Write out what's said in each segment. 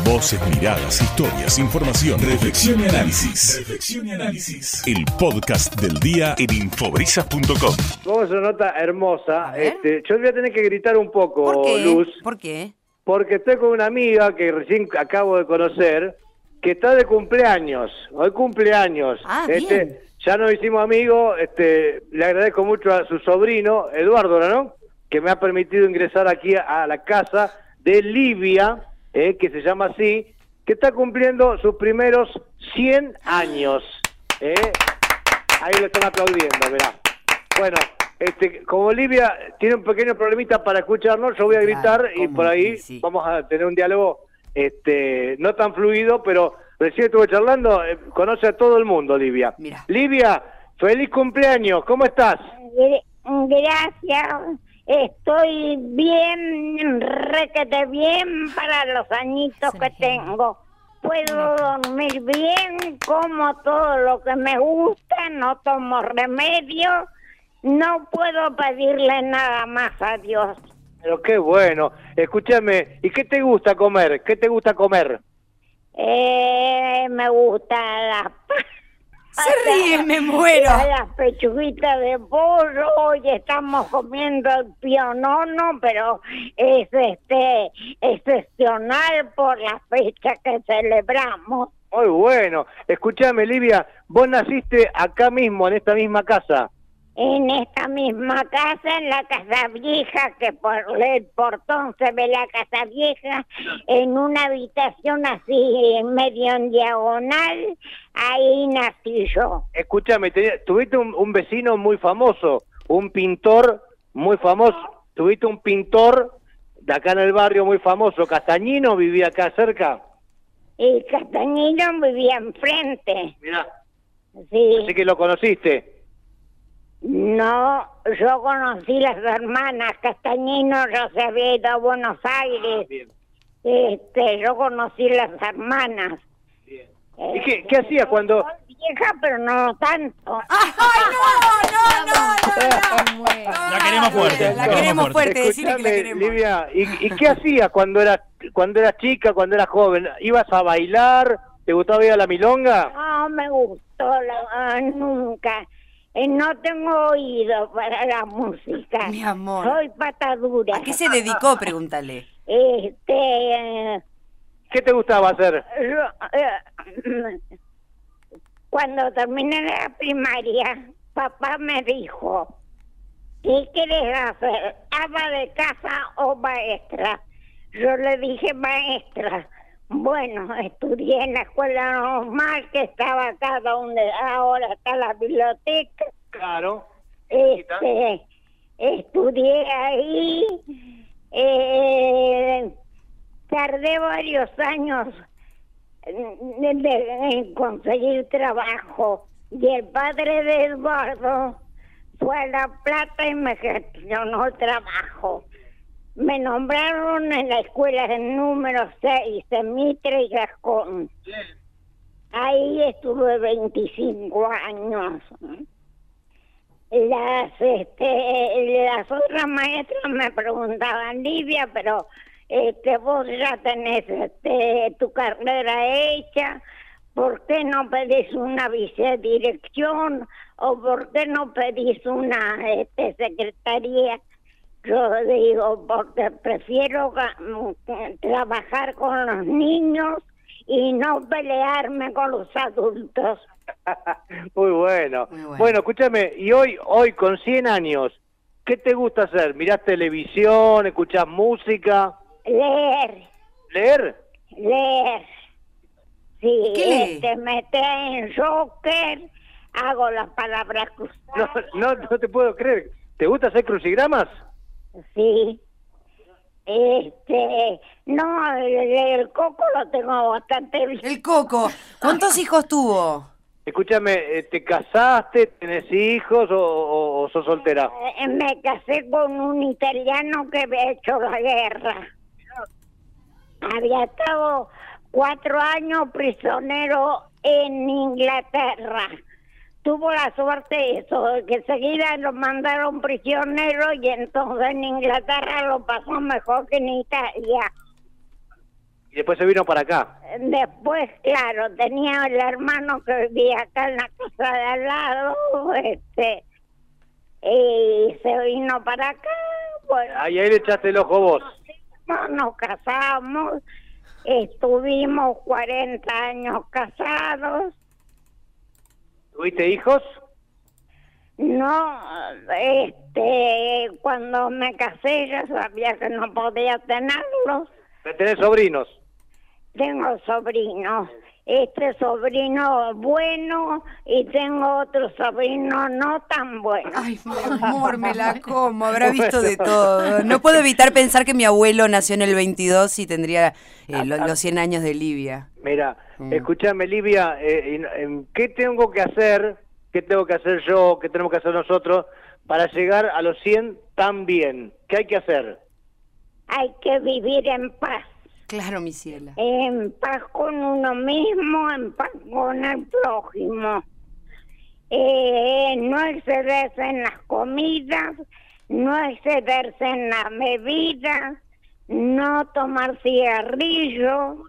Voces, miradas, historias, información, reflexión y análisis. Reflexión y análisis. El podcast del día en infobrisas.com. Vamos a una nota hermosa. A. Este, yo voy a tener que gritar un poco, ¿Por qué? Luz, ¿Por qué? porque estoy con una amiga que recién acabo de conocer, que está de cumpleaños. Hoy cumpleaños. Ah, este, bien. Ya nos hicimos amigos. Este, le agradezco mucho a su sobrino, Eduardo, ¿no? Que me ha permitido ingresar aquí a, a la casa de Livia, eh, que se llama así, que está cumpliendo sus primeros 100 años. ¿eh? Ahí lo están aplaudiendo, mirá. Bueno, este, como Olivia tiene un pequeño problemita para escucharnos, yo voy a Claro, gritar y por ahí sí. vamos a tener un diálogo este, no tan fluido, pero recién estuve charlando, eh, conoce a todo el mundo, Olivia. Mira. Livia, feliz cumpleaños, ¿cómo estás? Gr- Gracias. Estoy bien, requete bien para los añitos que tengo. Puedo dormir bien, como todo lo que me gusta, no tomo remedio. No puedo pedirle nada más a Dios. Pero qué bueno. Escúchame, ¿y qué te gusta comer? ¿Qué te gusta comer? Eh, me gusta la Se ríe, me muero. las pechuguitas de pollo, hoy estamos comiendo el pionono, pero es este excepcional por la fecha que celebramos. Muy bueno. Escúchame, Livia, vos naciste acá mismo, en esta misma casa. En esta misma casa, en la casa vieja, que por el portón se ve la casa vieja, en una habitación así, en medio en diagonal, ahí nací yo. Escúchame, tuviste un, un vecino muy famoso, un pintor muy famoso. Tuviste un pintor de acá en el barrio muy famoso, Castañino, vivía acá cerca. Y Castañino vivía enfrente. Mirá, Sí. así que lo conociste. No, yo conocí las hermanas Castañino, yo se había ido a Buenos Aires. Bien, Este, yo conocí las hermanas. bien. ¿Y qué, qué hacías cuando...? Soy vieja, pero no tanto. ¡Ay, no, no, no, no! La queremos fuerte, La queremos fuerte, decirle que la Escúchame, queremos. Livia, ¿y, y qué hacías cuando eras cuando eras chica, cuando eras joven? ¿Ibas a bailar? ¿Te gustaba ir a la milonga? No me gustó la- ah, nunca. Eh, no tengo oído para la música. Mi amor. Soy patadura. ¿A qué se dedicó? Pregúntale. Este, ¿Qué te gustaba hacer? Yo, eh, Cuando terminé la primaria, papá me dijo, ¿qué quieres hacer? ¿Ama de casa o maestra? Yo le dije maestra. Bueno, estudié en la escuela normal que estaba acá donde ahora está la biblioteca. Claro. Este, estudié ahí, eh, tardé varios años en, en conseguir trabajo y el padre de Eduardo fue a La Plata y me gestionó el trabajo. Me nombraron en la escuela del número 6 en Mitre y Gascón. Ahí estuve 25 años. Las, este, las otras maestras me preguntaban, Livia, pero este, vos ya tenés este, tu carrera hecha, ¿por qué no pedís una vicedirección o por qué no pedís una este, secretaría? Yo digo, porque prefiero trabajar con los niños y no pelearme con los adultos. Muy bueno. Muy bueno. bueno. escúchame, y hoy, hoy con 100 años, ¿qué te gusta hacer? ¿Mirás televisión? ¿Escuchás música? Leer. ¿Leer? Leer. Sí, ¿Qué este, mete en Joker, hago las palabras No, cruzadas. no, no te puedo creer. ¿Te gusta hacer crucigramas? Sí. Este, no, el, el coco lo tengo bastante bien. El Coco. ¿Cuántos hijos tuvo? Escúchame, eh, ¿te casaste? ¿Tenés hijos o, o- o sos soltera? Eh, Me casé con un italiano que había hecho la guerra. Había estado cuatro años prisionero en Inglaterra. Tuvo la suerte eso, que enseguida lo mandaron prisionero y entonces en Inglaterra lo pasó mejor que en Italia. Y después se vino para acá. Después, claro, tenía el hermano que vivía acá en la casa de al lado, este, y se vino para acá, bueno, Ahí, ahí le echaste el ojo vos. no, nos casamos, estuvimos 40 años casados, ¿Tuviste hijos? no, este, cuando me casé ya sabía que no podía tenerlos, ¿Tenés sobrinos? tengo sobrinos, este sobrino bueno y tengo otro sobrino no tan bueno. Ay, mi amor, me la como. Habrá visto de todo. No puedo evitar pensar que mi abuelo nació en el 22 y tendría eh, lo- los 100 años de Livia. Mira, escúchame, Livia, eh, ¿qué tengo que hacer? ¿Qué tengo que hacer yo? ¿Qué tenemos que hacer nosotros para llegar a los 100 tan bien? ¿Qué hay que hacer? Hay que vivir en paz. Claro, mi ciela. en paz con uno mismo, en paz con el prójimo. Eh, no excederse en las comidas, no excederse en las bebidas, no tomar cigarrillo.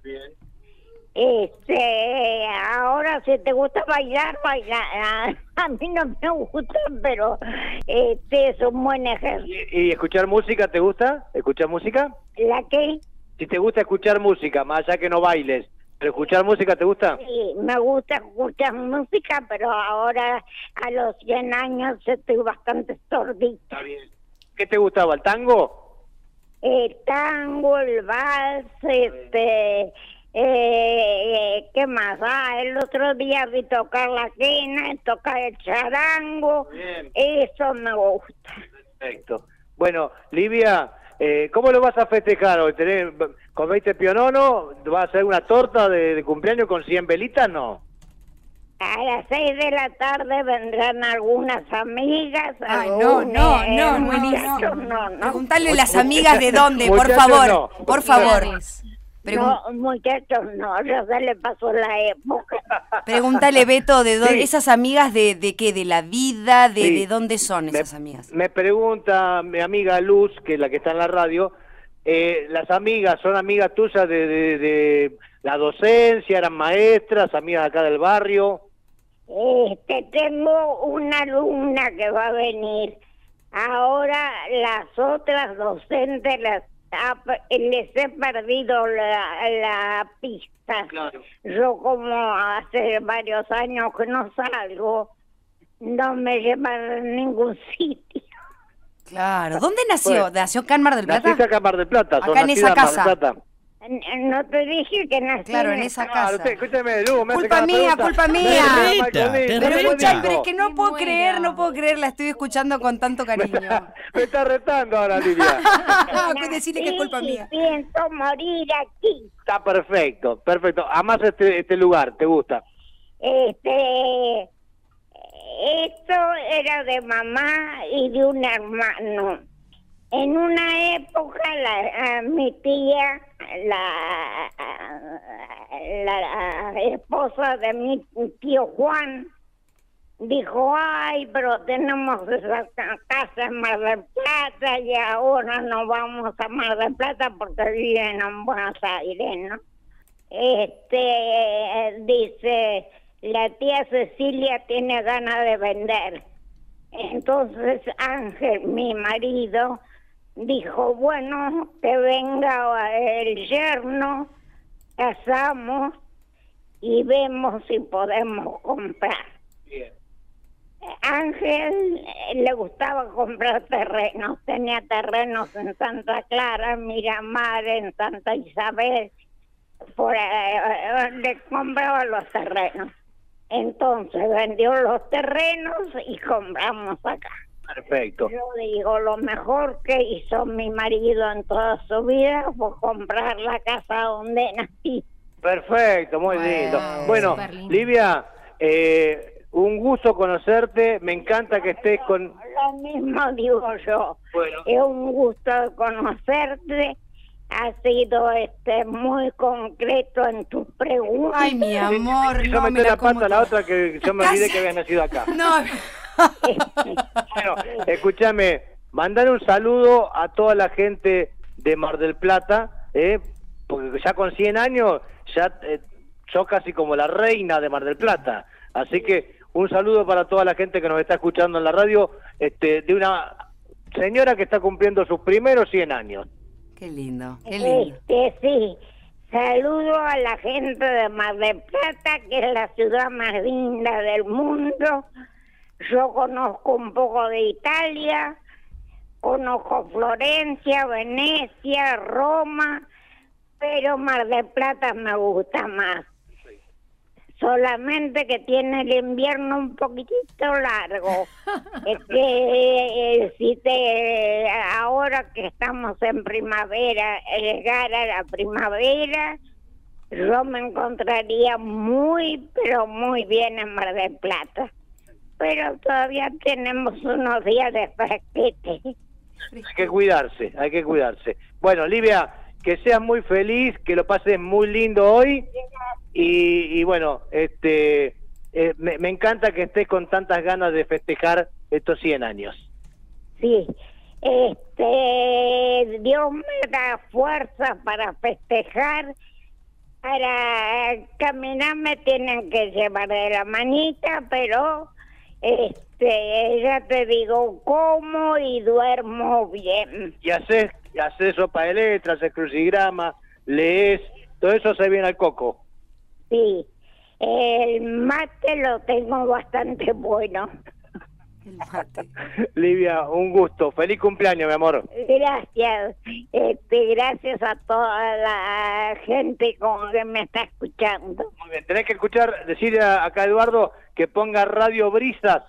Este, ahora si te gusta bailar, bailar. A mí no me gusta, pero este es un buen ejercicio. ¿Y, y escuchar música te gusta? ¿Escuchar música? ¿La qué? Si te gusta escuchar música, más allá que no bailes, ¿pero escuchar música te gusta? Sí, me gusta escuchar música, pero ahora a los 100 años estoy bastante sordita. Está bien. ¿Qué te gustaba, el tango? El tango, el vals, este, eh, ¿qué más? Ah, el otro día vi tocar la quena, tocar el charango, Bien. eso me gusta. Perfecto. Bueno, Livia, eh, ¿cómo lo vas a festejar hoy? ¿Tenés, ¿Comiste pionono? ¿Vas a hacer una torta de, de cumpleaños con 100 velitas? No. A las 6 de la tarde vendrán algunas amigas. Ay, no, no, eh, no, no, no. Preguntarle las amigas de dónde, por favor. no. Por favor. Pregun- No, muchachos, no, ya se le pasó la época. Pregúntale, Beto, de dónde, Sí. esas amigas de, de qué, de la vida, de, Sí. de dónde son Me- esas amigas. Me pregunta mi amiga Luz, que es la que está en la radio, eh, ¿las amigas son amigas tuyas de, de- de la docencia, eran maestras, amigas acá del barrio? Este, tengo una alumna que va a venir. Ahora las otras docentes las les he perdido la, la pista. Claro. Yo como hace varios años que no salgo, no me llevan a ningún sitio. Claro. ¿Dónde nació? Bueno. ¿Nació acá en Mar del Plata? Naciste acá en Mar del Plata, Acá en esa Mar del casa. Plata. No te dije que nací Claro, en esa casa. usted, escúcheme, Luz, me hace Culpa mía, culpa mía. Pero escucha, pero es que no Me puedo creer, no puedo creer, la estoy escuchando con tanto cariño. Me está retando ahora, Livia. pues decirle que es culpa mía. Pienso morir aquí. Está perfecto, perfecto. Además este, este lugar, ¿te gusta? Este, esto era de mamá y de un hermano. En una época la, mi tía, la, la esposa de mi tío Juan, dijo, ay, pero tenemos esa ca- casa en Mar del Plata y ahora no vamos a Mar del Plata porque viven en Buenos Aires, ¿no? Este, dice, la tía Cecilia tiene ganas de vender. Entonces Ángel, mi marido, dijo, bueno, que venga el yerno, casamos y vemos si podemos comprar. Bien. Ángel le gustaba comprar terrenos, tenía terrenos en Santa Clara, en Miramar, en Santa Isabel, por, eh, le compraba los terrenos. Entonces vendió los terrenos y compramos acá. Perfecto. Yo digo, lo mejor que hizo mi marido en toda su vida fue comprar la casa donde nací. Perfecto, muy Bueno, lindo. Bueno. Livia, eh, un gusto conocerte. Me encanta que estés con... Lo mismo digo yo. Bueno. Es un gusto conocerte. Has sido este muy concreto en tus preguntas. Ay, mi amor, yo no me metí la pata a la otra que yo me olvidé que había nacido acá. No, Bueno, escúchame, mandar un saludo a toda la gente de Mar del Plata, ¿eh? porque ya con 100 años ya eh, sos casi como la reina de Mar del Plata. Así que un saludo para toda la gente que nos está escuchando en la radio, este, de una señora que está cumpliendo sus primeros 100 años. Qué lindo, qué lindo. Este, sí. Saludo a la gente de Mar del Plata, que es la ciudad más linda del mundo. Yo conozco un poco de Italia, conozco Florencia, Venecia, Roma, pero Mar del Plata me gusta más. Solamente que tiene el invierno un poquitito largo. es que eh, si te ahora que estamos en primavera, llegar a la primavera, yo me encontraría muy, pero muy bien en Mar del Plata. Pero todavía tenemos unos días de fresquete. Hay que cuidarse, hay que cuidarse. Bueno, Livia, que seas muy feliz, que lo pases muy lindo hoy y, y bueno, este eh, me, me encanta que estés con tantas ganas de festejar estos 100 años. Sí, este, Dios me da fuerza para festejar. Para caminar me tienen que llevar de la manita, pero este, ya te digo, como y duermo bien. Y haces, y haces sopa de letras, haces crucigrama, lees, todo eso se viene al coco. Sí, el mate lo tengo bastante bueno. El mate. Livia, un gusto. Feliz cumpleaños, mi amor. Gracias, este, gracias a toda la gente con que me está escuchando. Muy bien, tenés que escuchar, decirle a- acá a Eduardo que ponga Radio Brisas.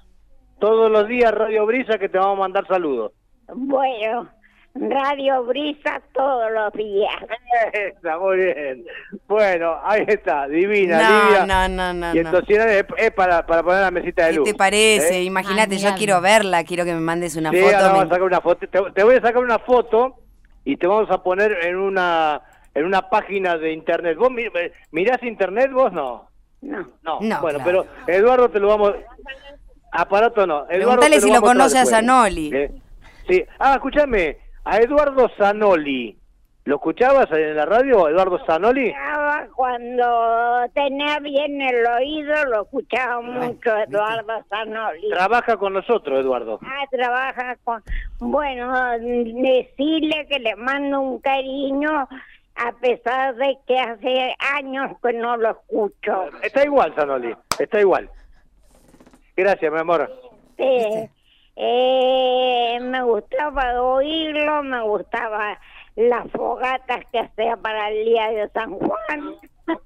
Todos los días Radio Brisas que te vamos a mandar saludos. Bueno, Radio Brisa todos los días. Está muy bien. Bueno, ahí está, divina, No, no, no, no, y no. entonces es, es para, para poner la mesita de ¿Qué luz. te parece? ¿eh? Imagínate, yo quiero verla, quiero que me mandes una Sí, foto. ahora me- vamos a sacar una foto. Te, te voy a sacar una foto y te vamos a poner en una en una página de internet. ¿Vos mi- mirás internet vos no? No. No. No, bueno, claro. pero Eduardo te lo vamos aparato no. Eduardo Preguntale te si lo vamos a conoce a después. Zanoli. ¿Eh? Sí. Ah, escúchame, a Eduardo Zanoli. ¿Lo escuchabas en la radio, Eduardo Zanoli? Cuando tenía bien el oído, lo escuchaba mucho Eduardo Zanoli. Trabaja con nosotros, Eduardo. Ah, trabaja con... Bueno, decirle que le mando un cariño a pesar de que hace años que no lo escucho. Está igual, Zanoli, está igual. Gracias, mi amor. Eh, eh, me gustaba oírlo, me gustaba las fogatas que hacía para el día de San Juan.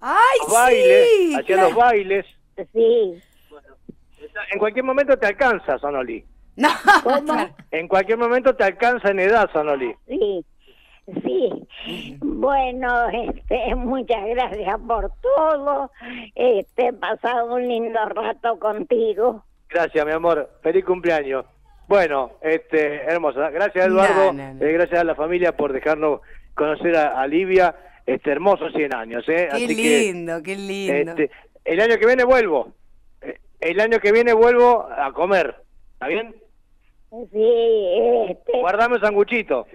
¡Ay, Los bailes, sí! hacía claro. los bailes. Sí, En cualquier momento te alcanza, Zanoli. No. En cualquier momento te alcanza en edad, Zanoli. sí, sí. Bueno, este, muchas gracias por todo. Este, he pasado un lindo rato contigo. Gracias, mi amor. Feliz cumpleaños. Bueno, este, hermosa. Gracias, Eduardo. No, no, no. Eh, gracias a la familia por dejarnos conocer a, a Livia. Este, hermoso 100 años, ¿eh? Qué Así que, lindo, qué lindo. este, el año que viene vuelvo. Eh, El año que viene vuelvo a comer. ¿Está bien? Sí, este, Guardame un sanguchito.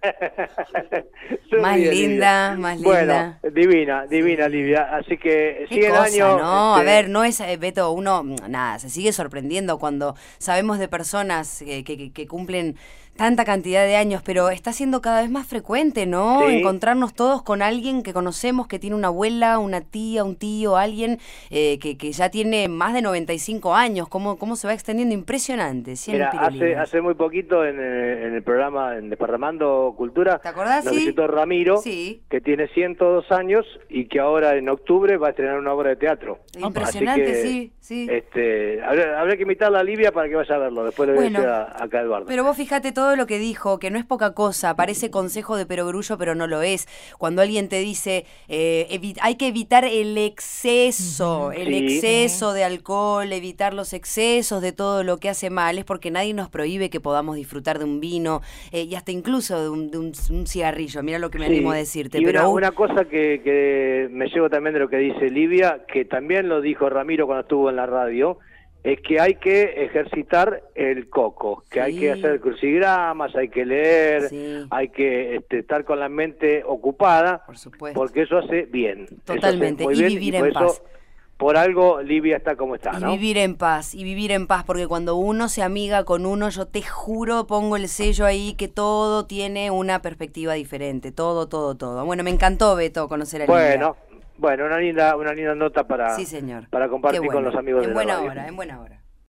Más bien, linda, Livia. más Bueno, linda. divina, divina, Livia. Así que 100 cosa, años. ¿no? A este, ver, no es, eh, Beto, uno, nada, se sigue sorprendiendo cuando sabemos de personas que, que- que cumplen tanta cantidad de años, pero está siendo cada vez más frecuente, ¿no? Sí. Encontrarnos todos con alguien que conocemos, que tiene una abuela, una tía, un tío, alguien eh, que, que ya tiene más de 95 años. ¿Cómo, cómo se va extendiendo? Impresionante. 100 Mira, hace, hace muy poquito en, eh, en el programa en Desparramando Cultura, ¿Te acordás? nos Sí. visitó Ramiro, Sí. que tiene 102 años y que ahora en octubre va a estrenar una obra de teatro. Impresionante, que, sí, sí. Este, habrá, habrá que invitarla a Livia para que vaya a verlo, después le voy Bueno, a decir a- acá a Eduardo. Pero vos fíjate todo lo que dijo, que no es poca cosa, parece consejo de perogrullo, pero no lo es. Cuando alguien te dice, eh, hay que evitar el exceso, el Sí. exceso de alcohol, evitar los excesos de todo lo que hace mal, es porque nadie nos prohíbe que podamos disfrutar de un vino eh, y hasta incluso de un, de un- un cigarrillo, mira lo que me Sí, animo a decirte. y pero una, un- una cosa que, que me llevo también de lo que dice Livia, que también lo dijo Ramiro cuando estuvo en la radio, es que hay que ejercitar el coco, que hay que hacer crucigramas, hay que leer, Sí. hay que este, estar con la mente ocupada, Por supuesto. porque eso hace bien. Hace Totalmente, y bien, vivir en eso, paz. Por algo Livia está como está, Y ¿no? vivir en paz, y vivir en paz, porque cuando uno se amiga con uno, yo te juro, pongo el sello ahí, que todo tiene una perspectiva diferente, todo, todo, todo. Bueno, me encantó, Beto, conocer a Lidia. Bueno, bueno, una linda, una linda nota para, Sí, señor. para compartir Qué con bueno. los amigos En de la buena radio. hora, en buena hora.